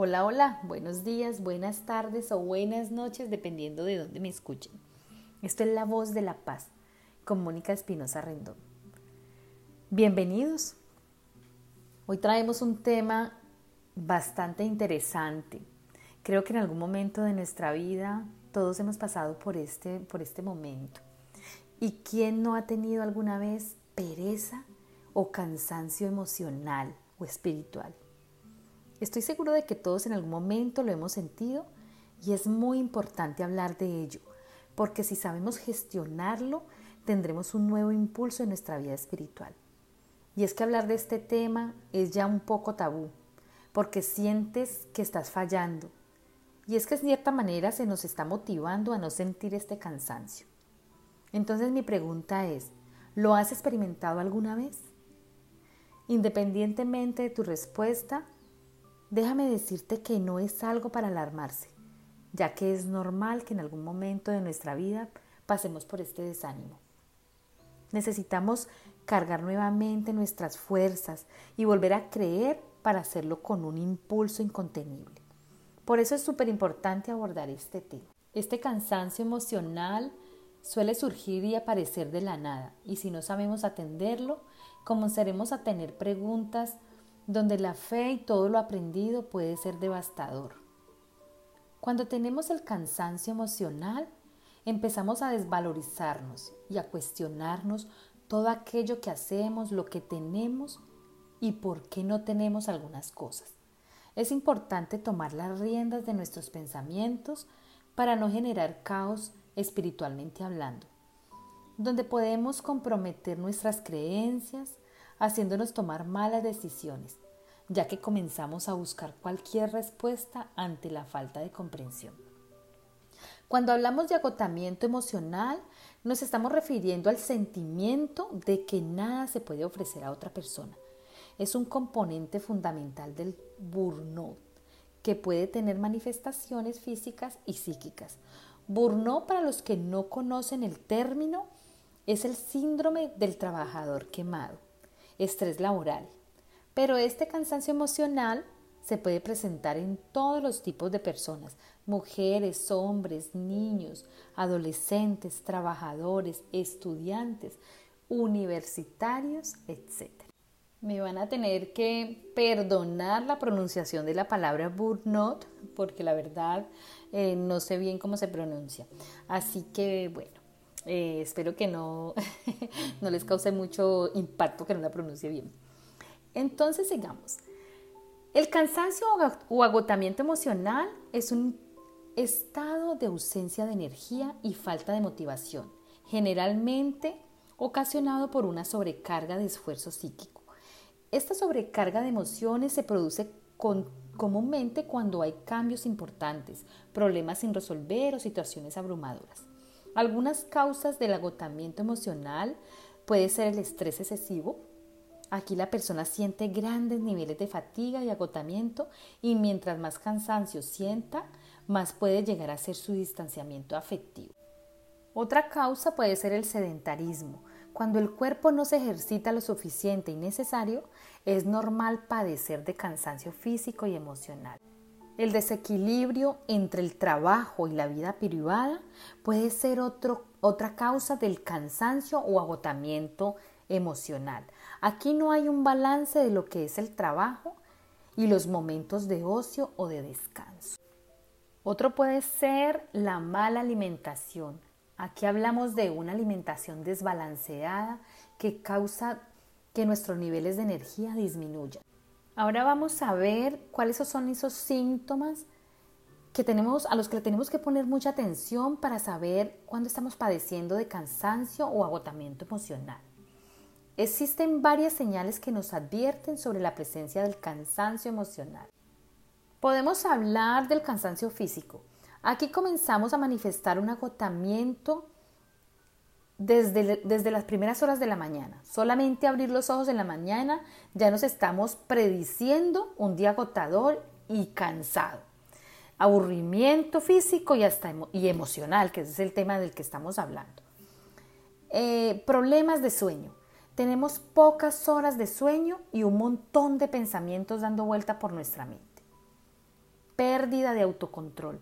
Hola, hola, buenos días, buenas tardes o buenas noches, dependiendo de dónde me escuchen. Esto es La Voz de la Paz, con Mónica Espinosa Rendón. Bienvenidos. Hoy traemos un tema bastante interesante. Creo que en algún momento de nuestra vida todos hemos pasado por este, por este momento. ¿Y quién no ha tenido alguna vez pereza o cansancio emocional o espiritual? Estoy seguro de que todos en algún momento lo hemos sentido y es muy importante hablar de ello, porque si sabemos gestionarlo, tendremos un nuevo impulso en nuestra vida espiritual. Y es que hablar de este tema es ya un poco tabú, porque sientes que estás fallando. Y es que de cierta manera se nos está motivando a no sentir este cansancio. Entonces mi pregunta es, ¿lo has experimentado alguna vez? Independientemente de tu respuesta, Déjame decirte que no es algo para alarmarse, ya que es normal que en algún momento de nuestra vida pasemos por este desánimo. Necesitamos cargar nuevamente nuestras fuerzas y volver a creer para hacerlo con un impulso incontenible. Por eso es súper importante abordar este tema. Este cansancio emocional suele surgir y aparecer de la nada y si no sabemos atenderlo, comenzaremos a tener preguntas donde la fe y todo lo aprendido puede ser devastador. Cuando tenemos el cansancio emocional, empezamos a desvalorizarnos y a cuestionarnos todo aquello que hacemos, lo que tenemos y por qué no tenemos algunas cosas. Es importante tomar las riendas de nuestros pensamientos para no generar caos espiritualmente hablando, donde podemos comprometer nuestras creencias, haciéndonos tomar malas decisiones, ya que comenzamos a buscar cualquier respuesta ante la falta de comprensión. Cuando hablamos de agotamiento emocional, nos estamos refiriendo al sentimiento de que nada se puede ofrecer a otra persona. Es un componente fundamental del burnout, que puede tener manifestaciones físicas y psíquicas. Burnout, para los que no conocen el término, es el síndrome del trabajador quemado estrés laboral. Pero este cansancio emocional se puede presentar en todos los tipos de personas, mujeres, hombres, niños, adolescentes, trabajadores, estudiantes, universitarios, etc. Me van a tener que perdonar la pronunciación de la palabra burnout porque la verdad eh, no sé bien cómo se pronuncia. Así que bueno, eh, espero que no, no les cause mucho impacto que no la pronuncie bien. Entonces, sigamos. El cansancio o agotamiento emocional es un estado de ausencia de energía y falta de motivación, generalmente ocasionado por una sobrecarga de esfuerzo psíquico. Esta sobrecarga de emociones se produce comúnmente cuando hay cambios importantes, problemas sin resolver o situaciones abrumadoras. Algunas causas del agotamiento emocional puede ser el estrés excesivo. Aquí la persona siente grandes niveles de fatiga y agotamiento y mientras más cansancio sienta, más puede llegar a ser su distanciamiento afectivo. Otra causa puede ser el sedentarismo. Cuando el cuerpo no se ejercita lo suficiente y necesario, es normal padecer de cansancio físico y emocional. El desequilibrio entre el trabajo y la vida privada puede ser otra causa del cansancio o agotamiento emocional. Aquí no hay un balance de lo que es el trabajo y los momentos de ocio o de descanso. Otro puede ser la mala alimentación. Aquí hablamos de una alimentación desbalanceada que causa que nuestros niveles de energía disminuyan. Ahora vamos a ver cuáles son esos síntomas que tenemos, a los que tenemos que poner mucha atención para saber cuándo estamos padeciendo de cansancio o agotamiento emocional. Existen varias señales que nos advierten sobre la presencia del cansancio emocional. Podemos hablar del cansancio físico. Aquí comenzamos a manifestar un agotamiento desde, las primeras horas de la mañana. Solamente abrir los ojos en la mañana ya nos estamos prediciendo un día agotador y cansado. Aburrimiento físico y, hasta y emocional, que es el tema del que estamos hablando. Eh, problemas de sueño. Tenemos pocas horas de sueño y un montón de pensamientos dando vuelta por nuestra mente. pérdida de autocontrol.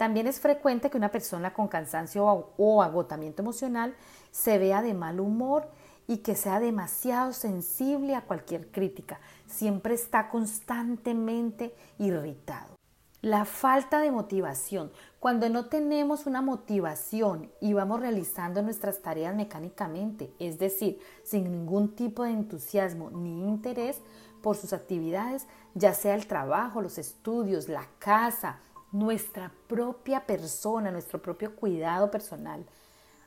También es frecuente que una persona con cansancio o agotamiento emocional se vea de mal humor y que sea demasiado sensible a cualquier crítica. Siempre está constantemente irritado. La falta de motivación. Cuando no tenemos una motivación y vamos realizando nuestras tareas mecánicamente, es decir, sin ningún tipo de entusiasmo ni interés por sus actividades, ya sea el trabajo, los estudios, la casa, nuestra propia persona, nuestro propio cuidado personal,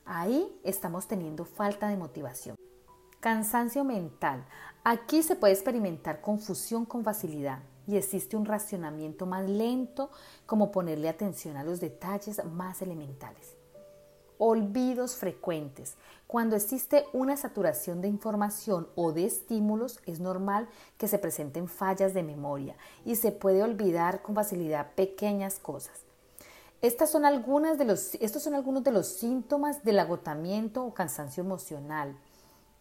ahí estamos teniendo falta de motivación. Cansancio mental. Aquí se puede experimentar confusión con facilidad y existe un racionamiento más lento como ponerle atención a los detalles más elementales. Olvidos frecuentes. Cuando existe una saturación de información o de estímulos, es normal que se presenten fallas de memoria y se puede olvidar con facilidad pequeñas cosas. Estas son de los, estos son algunos de los síntomas del agotamiento o cansancio emocional.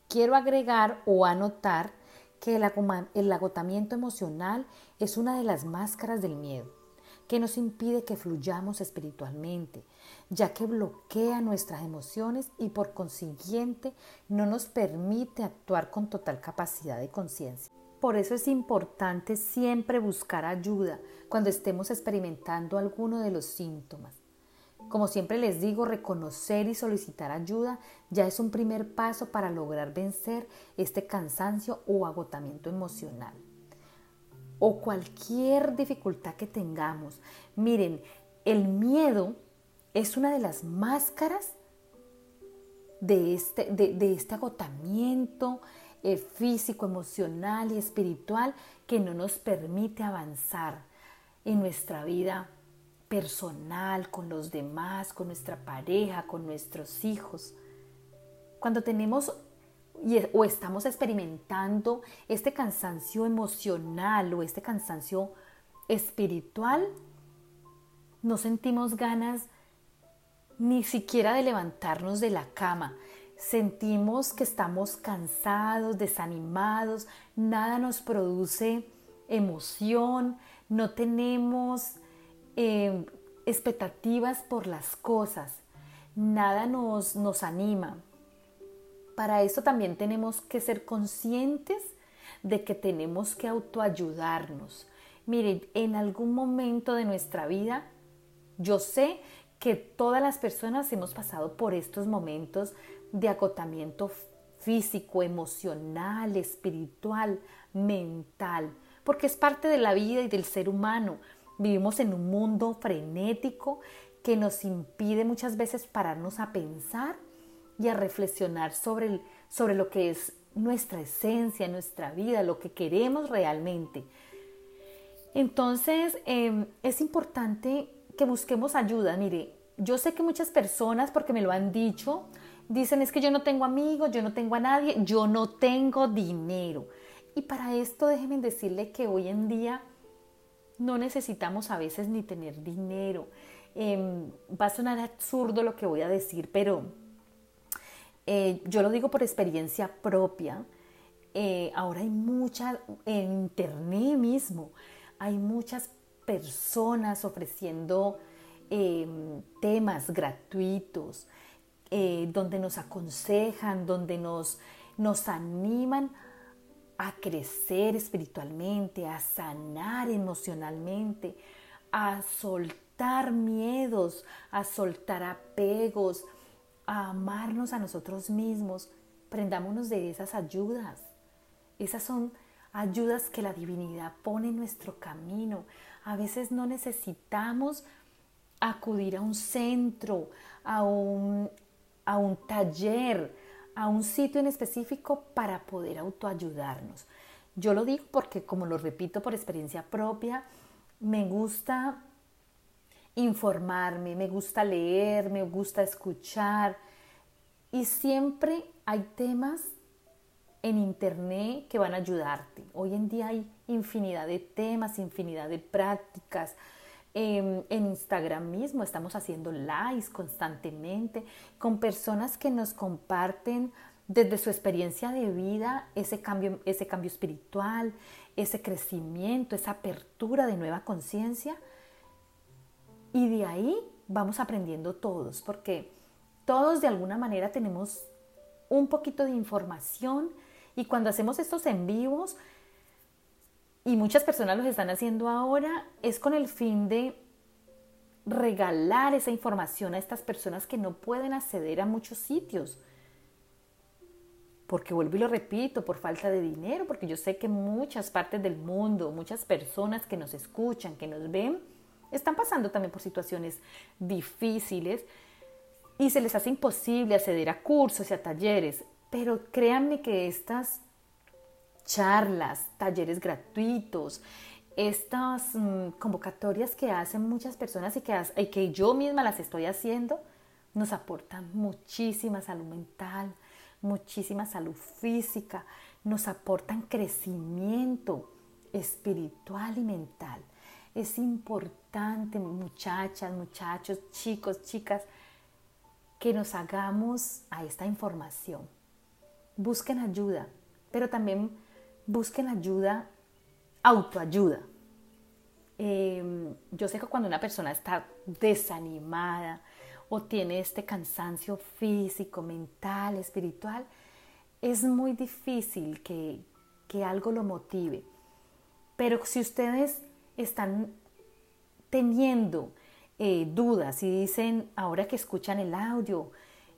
Quiero agregar o anotar que el agotamiento emocional es una de las máscaras del miedo, que nos impide que fluyamos espiritualmente, ya que bloquea nuestras emociones y por consiguiente no nos permite actuar con total capacidad de conciencia. Por eso es importante siempre buscar ayuda cuando estemos experimentando alguno de los síntomas. Como siempre les digo, reconocer y solicitar ayuda ya es un primer paso para lograr vencer este cansancio o agotamiento emocional. O cualquier dificultad que tengamos. Miren, el miedo es una de las máscaras de este, de, este agotamiento eh, físico, emocional y espiritual que no nos permite avanzar en nuestra vida personal, con los demás, con nuestra pareja, con nuestros hijos. Cuando tenemos o estamos experimentando este cansancio emocional o este cansancio espiritual, no sentimos ganas ni siquiera de levantarnos de la cama. Sentimos que estamos cansados, desanimados, nada nos produce emoción, no tenemos Em, expectativas por las cosas, nada nos, nos anima. Para esto también tenemos que ser conscientes de que tenemos que autoayudarnos. Miren, en algún momento de nuestra vida, yo sé que todas las personas hemos pasado por estos momentos de acotamiento físico, emocional, espiritual, mental, porque es parte de la vida y del ser humano. Vivimos en un mundo frenético que nos impide muchas veces pararnos a pensar y a reflexionar sobre, sobre lo que es nuestra esencia, nuestra vida, lo que queremos realmente. Entonces, em, es importante que busquemos ayuda. Mire, yo sé que muchas personas, porque me lo han dicho, dicen es que yo no tengo amigos, yo no tengo a nadie, yo no tengo dinero. Y para esto déjenme decirle que hoy en día no necesitamos a veces ni tener dinero. Em, va a sonar absurdo lo que voy a decir, pero eh, yo lo digo por experiencia propia. Eh, ahora hay muchas, en internet mismo, hay muchas personas ofreciendo em, temas gratuitos, eh, donde nos aconsejan, donde nos, nos animan a crecer espiritualmente, a sanar emocionalmente, a soltar miedos, a soltar apegos, a amarnos a nosotros mismos. Prendámonos de esas ayudas. Esas son ayudas que la divinidad pone en nuestro camino. A veces no necesitamos acudir a un centro, a un, a un taller, a un sitio en específico para poder autoayudarnos. Yo lo digo porque, como lo repito por experiencia propia, me gusta informarme, me gusta leer, me gusta escuchar y siempre hay temas en internet que van a ayudarte. Hoy en día hay infinidad de temas, infinidad de prácticas, en Instagram mismo estamos haciendo lives constantemente con personas que nos comparten desde su experiencia de vida ese cambio, ese cambio espiritual, ese crecimiento, esa apertura de nueva conciencia Y de ahí vamos aprendiendo todos, porque todos de alguna manera tenemos un poquito de información y cuando hacemos estos en vivos, y muchas personas los están haciendo ahora, es con el fin de regalar esa información a estas personas que no pueden acceder a muchos sitios. Porque vuelvo y lo repito, por falta de dinero, porque yo sé que muchas partes del mundo, muchas personas que nos escuchan, que nos ven, están pasando también por situaciones difíciles y se les hace imposible acceder a cursos y a talleres. Pero créanme que estas charlas, talleres gratuitos, estas mm, convocatorias que hacen muchas personas y que, y que yo misma las estoy haciendo, nos aportan muchísima salud mental, muchísima salud física, nos aportan crecimiento espiritual y mental. Es importante, muchachas, muchachos, chicos, chicas, que nos hagamos a esta información. Busquen ayuda, pero también busquen ayuda, autoayuda. Em, yo sé que cuando una persona está desanimada o tiene este cansancio físico, mental, espiritual, es muy difícil que, que algo lo motive. Pero si ustedes están teniendo eh, dudas y dicen, ahora que escuchan el audio,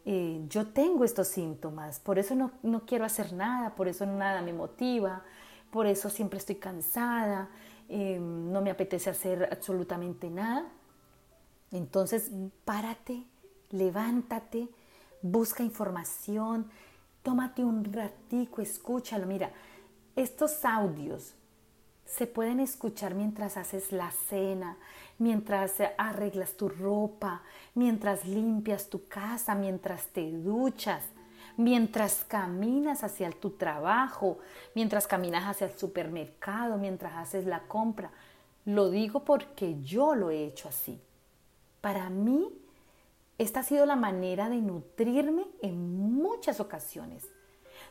eh, yo tengo estos síntomas, por eso no, quiero hacer nada, por eso nada me motiva, por eso siempre estoy cansada, eh, no me apetece hacer absolutamente nada. Entonces, párate, levántate, busca información, tómate un ratico, escúchalo. Mira, estos audios se pueden escuchar mientras haces la cena, mientras arreglas tu ropa, mientras limpias tu casa, mientras te duchas, mientras caminas hacia tu trabajo, mientras caminas hacia el supermercado, mientras haces la compra. Lo digo porque yo lo he hecho así. Para mí, esta ha sido la manera de nutrirme en muchas ocasiones.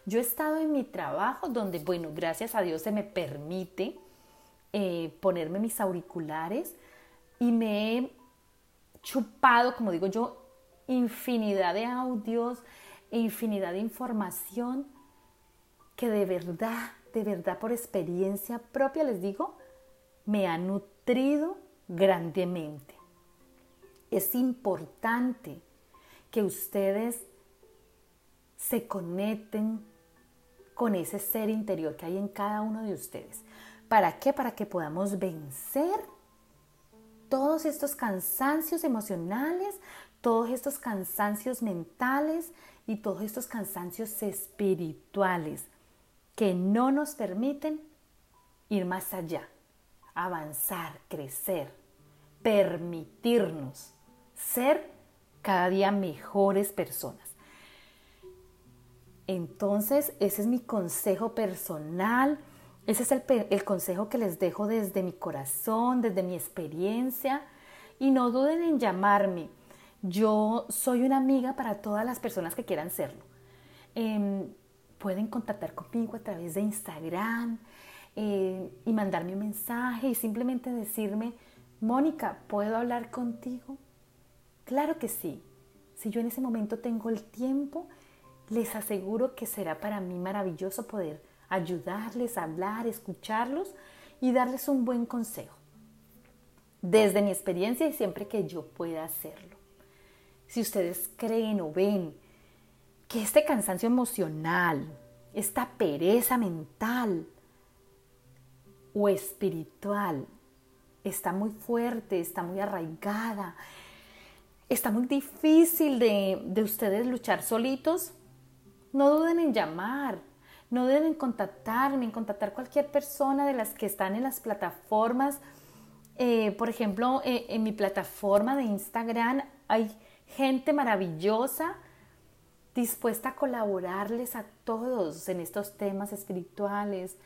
Yo he estado en mi trabajo donde, bueno, gracias a Dios se me permite eh, ponerme mis auriculares y me he chupado, como digo yo, infinidad de audios, infinidad de información que de verdad, de verdad por experiencia propia les digo, me ha nutrido grandemente. Es importante que ustedes se conecten con ese ser interior que hay en cada uno de ustedes. ¿Para qué? Para que podamos vencer todos estos cansancios emocionales, todos estos cansancios mentales y todos estos cansancios espirituales que no nos permiten ir más allá, avanzar, crecer, permitirnos ser cada día mejores personas. Entonces, ese es mi consejo personal ese es el, consejo que les dejo desde mi corazón, desde mi experiencia. Y no duden en llamarme. Yo soy una amiga para todas las personas que quieran serlo. Em, pueden contactar conmigo a través de Instagram eh, y mandarme un mensaje y simplemente decirme, Mónica, ¿puedo hablar contigo? Claro que sí. Si yo en ese momento tengo el tiempo, les aseguro que será para mí maravilloso poder ayudarles a hablar, escucharlos y darles un buen consejo. Desde mi experiencia y siempre que yo pueda hacerlo. Si ustedes creen o ven que este cansancio emocional, esta pereza mental o espiritual está muy fuerte, está muy arraigada, está muy difícil de, de ustedes luchar solitos, no duden en llamar, no deben contactarme, contactar cualquier persona de las que están en las plataformas. Eh, por ejemplo, eh, en mi plataforma de Instagram hay gente maravillosa dispuesta a colaborarles a todos en estos temas espirituales,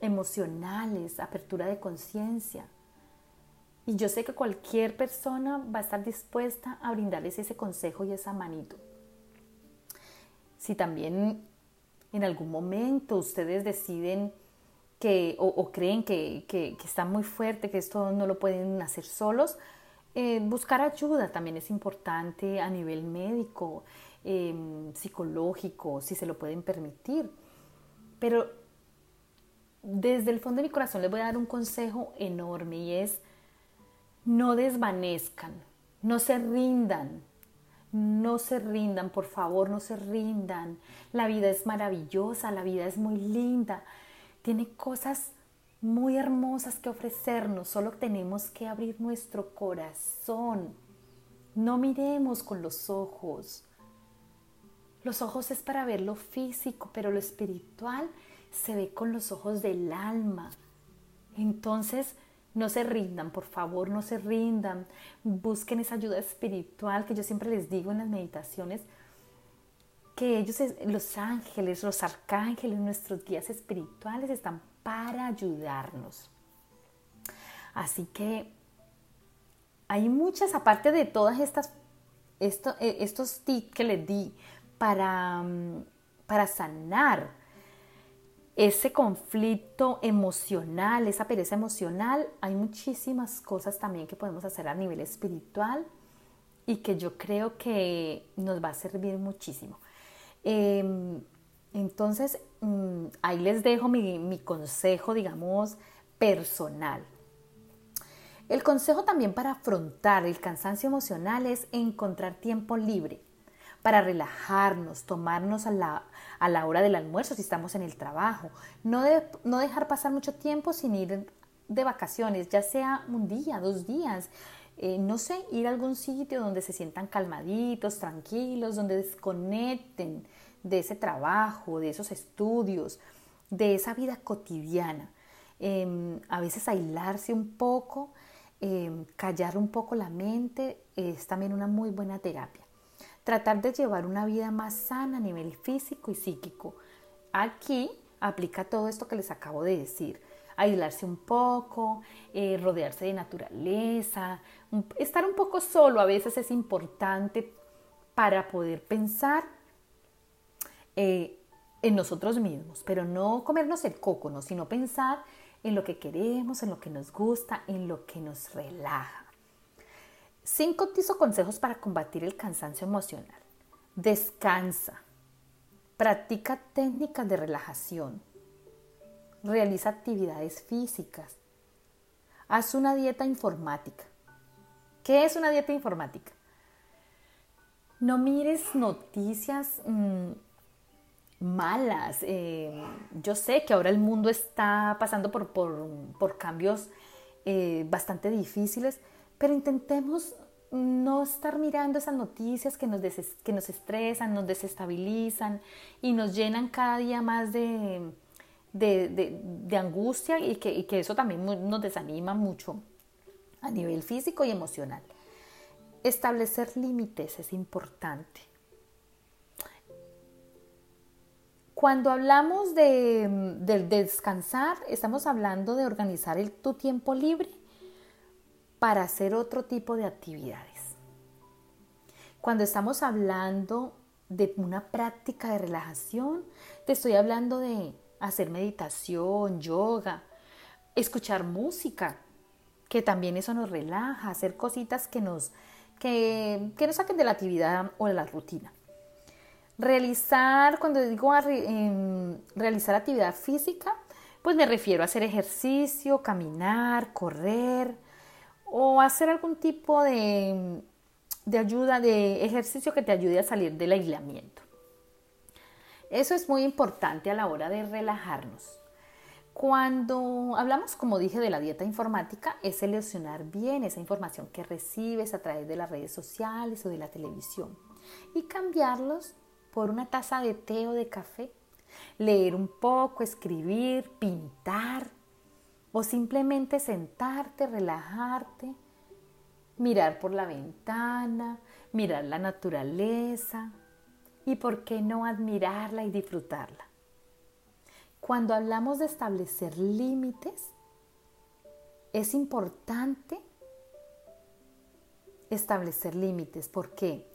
emocionales, apertura de conciencia. Y yo sé que cualquier persona va a estar dispuesta a brindarles ese consejo y esa manito. Si también en algún momento ustedes deciden que o, creen que, que, está muy fuerte, que esto no lo pueden hacer solos, Eh, buscar ayuda también es importante a nivel médico, em, psicológico, si se lo pueden permitir. Pero desde el fondo de mi corazón les voy a dar un consejo enorme y es no desvanezcan, no se rindan, no se rindan, por favor, no se rindan. La vida es maravillosa, la vida es muy linda, tiene cosas muy hermosas que ofrecernos, solo tenemos que abrir nuestro corazón. No miremos con los ojos. Los ojos es para ver lo físico, pero lo espiritual se ve con los ojos del alma. Entonces, no se rindan, por favor, no se rindan. Busquen esa ayuda espiritual que yo siempre les digo en las meditaciones, que ellos, los ángeles, los arcángeles, nuestros guías espirituales están para ayudarnos. Así que hay muchas, aparte de todas estas, eh, estos tips que les di para, mm, para sanar ese conflicto emocional, esa pereza emocional, hay muchísimas cosas también que podemos hacer a nivel espiritual y que yo creo que nos va a servir muchísimo. Em, entonces, mm, ahí les dejo mi, consejo, digamos, personal. El consejo también para afrontar el cansancio emocional es encontrar tiempo libre para relajarnos, tomarnos a la, a la hora del almuerzo si estamos en el trabajo. No, no dejar pasar mucho tiempo sin ir de vacaciones, ya sea un día, dos días. Eh, no sé, ir a algún sitio donde se sientan calmaditos, tranquilos, donde desconecten de ese trabajo, de esos estudios, de esa vida cotidiana. Em, a veces aislarse un poco, em, callar un poco la mente es también una muy buena terapia. Tratar de llevar una vida más sana a nivel físico y psíquico. Aquí aplica todo esto que les acabo de decir. Aislarse un poco, eh, rodearse de naturaleza, estar un poco solo a veces es importante para poder pensar eh, en nosotros mismos, pero no comernos el coco, ¿no? sino pensar en lo que queremos, en lo que nos gusta, en lo que nos relaja. Cinco tips consejos para combatir el cansancio emocional. Descansa. Practica técnicas de relajación. Realiza actividades físicas. Haz una dieta informática. ¿Qué es una dieta informática? No mires noticias mm, malas. Eh, yo sé que ahora el mundo está pasando por, por, cambios eh, bastante difíciles, pero intentemos no estar mirando esas noticias que nos, que nos estresan, nos desestabilizan y nos llenan cada día más de, de, angustia y que, y que eso también nos desanima mucho a nivel físico y emocional. Establecer límites es importante. Cuando hablamos de, descansar, estamos hablando de organizar tu tiempo libre para hacer otro tipo de actividades. Cuando estamos hablando de una práctica de relajación, te estoy hablando de hacer meditación, yoga, escuchar música, que también eso nos relaja, hacer cositas que nos, que, que nos saquen de la actividad o de la rutina. Realizar, cuando digo em, realizar actividad física, pues me refiero a hacer ejercicio, caminar, correr o hacer algún tipo de, de ayuda, de ejercicio que te ayude a salir del aislamiento. Eso es muy importante a la hora de relajarnos. Cuando hablamos, como dije, de la dieta informática, es seleccionar bien esa información que recibes a través de las redes sociales o de la televisión y cambiarlos por una taza de té o de café, leer un poco, escribir, pintar o simplemente sentarte, relajarte, mirar por la ventana, mirar la naturaleza y por qué no admirarla y disfrutarla. Cuando hablamos de establecer límites, es importante establecer límites. porque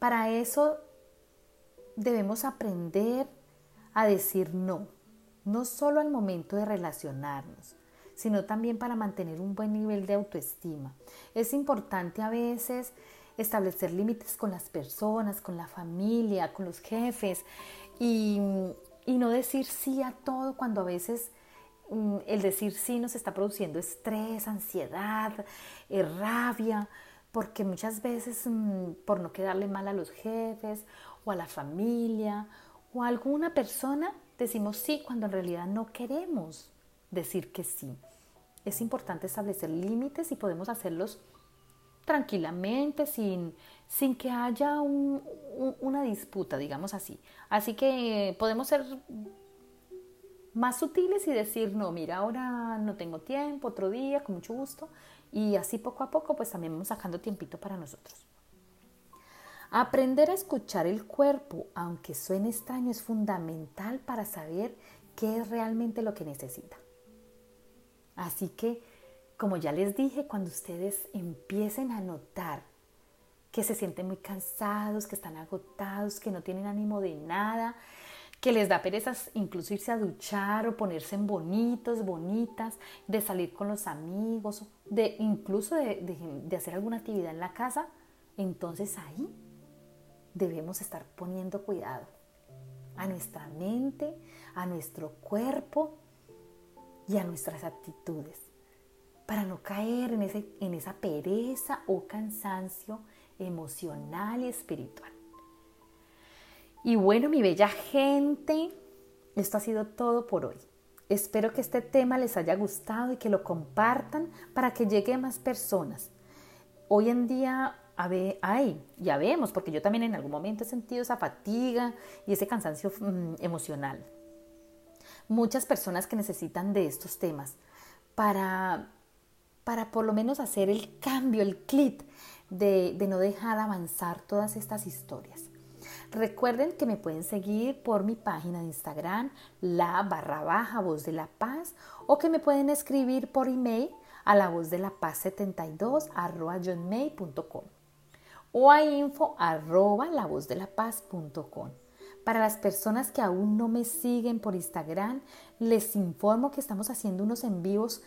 Para eso debemos aprender a decir no, no solo al momento de relacionarnos, sino también para mantener un buen nivel de autoestima. Es importante a veces establecer límites con las personas, con la familia, con los jefes y, no decir sí a todo cuando a veces mm, el decir sí nos está produciendo estrés, ansiedad, eh, rabia, porque muchas veces mm, por no quedarle mal a los jefes o a la familia o a alguna persona decimos sí cuando en realidad no queremos decir que sí. Es importante establecer límites y podemos hacerlos tranquilamente, sin, sin que haya una disputa, digamos así. Así que podemos ser más sutiles y decir, no, mira, ahora no tengo tiempo, otro día, con mucho gusto. Y así poco a poco, pues también vamos sacando tiempito para nosotros. Aprender a escuchar el cuerpo, aunque suene extraño, es fundamental para saber qué es realmente lo que necesita. Así que, como ya les dije, cuando ustedes empiecen a notar que se sienten muy cansados, que están agotados, que no tienen ánimo de nada, que les da perezas incluso irse a duchar o ponerse en bonitos, bonitas, de salir con los amigos, de incluso de, de hacer alguna actividad en la casa, entonces ahí debemos estar poniendo cuidado a nuestra mente, a nuestro cuerpo y a nuestras actitudes, para no caer en, ese, en esa pereza o cansancio emocional y espiritual. Y bueno, mi bella gente, esto ha sido todo por hoy. Espero que este tema les haya gustado y que lo compartan para que llegue más personas. Hoy en día hay, ya vemos, porque yo también en algún momento he sentido esa fatiga y ese cansancio mm, emocional muchas personas que necesitan de estos temas para, para por lo menos hacer el cambio, el clic de, de no dejar avanzar todas estas historias. Recuerden que me pueden seguir por mi página de Instagram, la barra baja voz de la paz, o que me pueden escribir por email a la voz de la paz 72 arroba o a info arroba la voz de la paz.com. Para las personas que aún no me siguen por Instagram, les informo que estamos haciendo unos envíos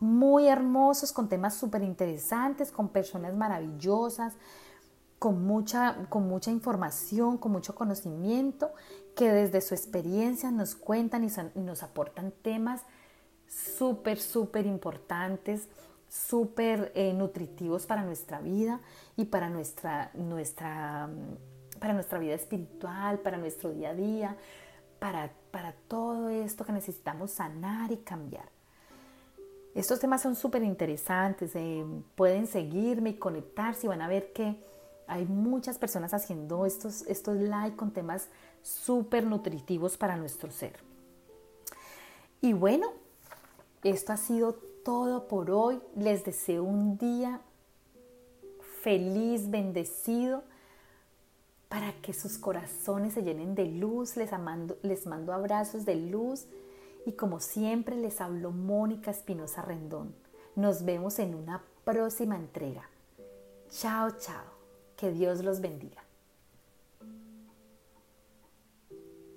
muy hermosos con temas súper interesantes, con personas maravillosas, con mucha, con mucha información, con mucho conocimiento, que desde su experiencia nos cuentan y, nos aportan temas súper, súper importantes, súper eh, nutritivos para nuestra vida y para nuestra, nuestra para nuestra vida espiritual, para nuestro día a día, para, para todo esto que necesitamos sanar y cambiar. Estos temas son súper interesantes, eh, pueden seguirme y conectarse y van a ver que hay muchas personas haciendo estos, estos live con temas súper nutritivos para nuestro ser. Y bueno, esto ha sido todo por hoy. Les deseo un día feliz, bendecido para que sus corazones se llenen de luz. Les, les mando abrazos de luz y como siempre les habló Mónica Espinosa Rendón. Nos vemos en una próxima entrega. Chao, chao. Que Dios los bendiga.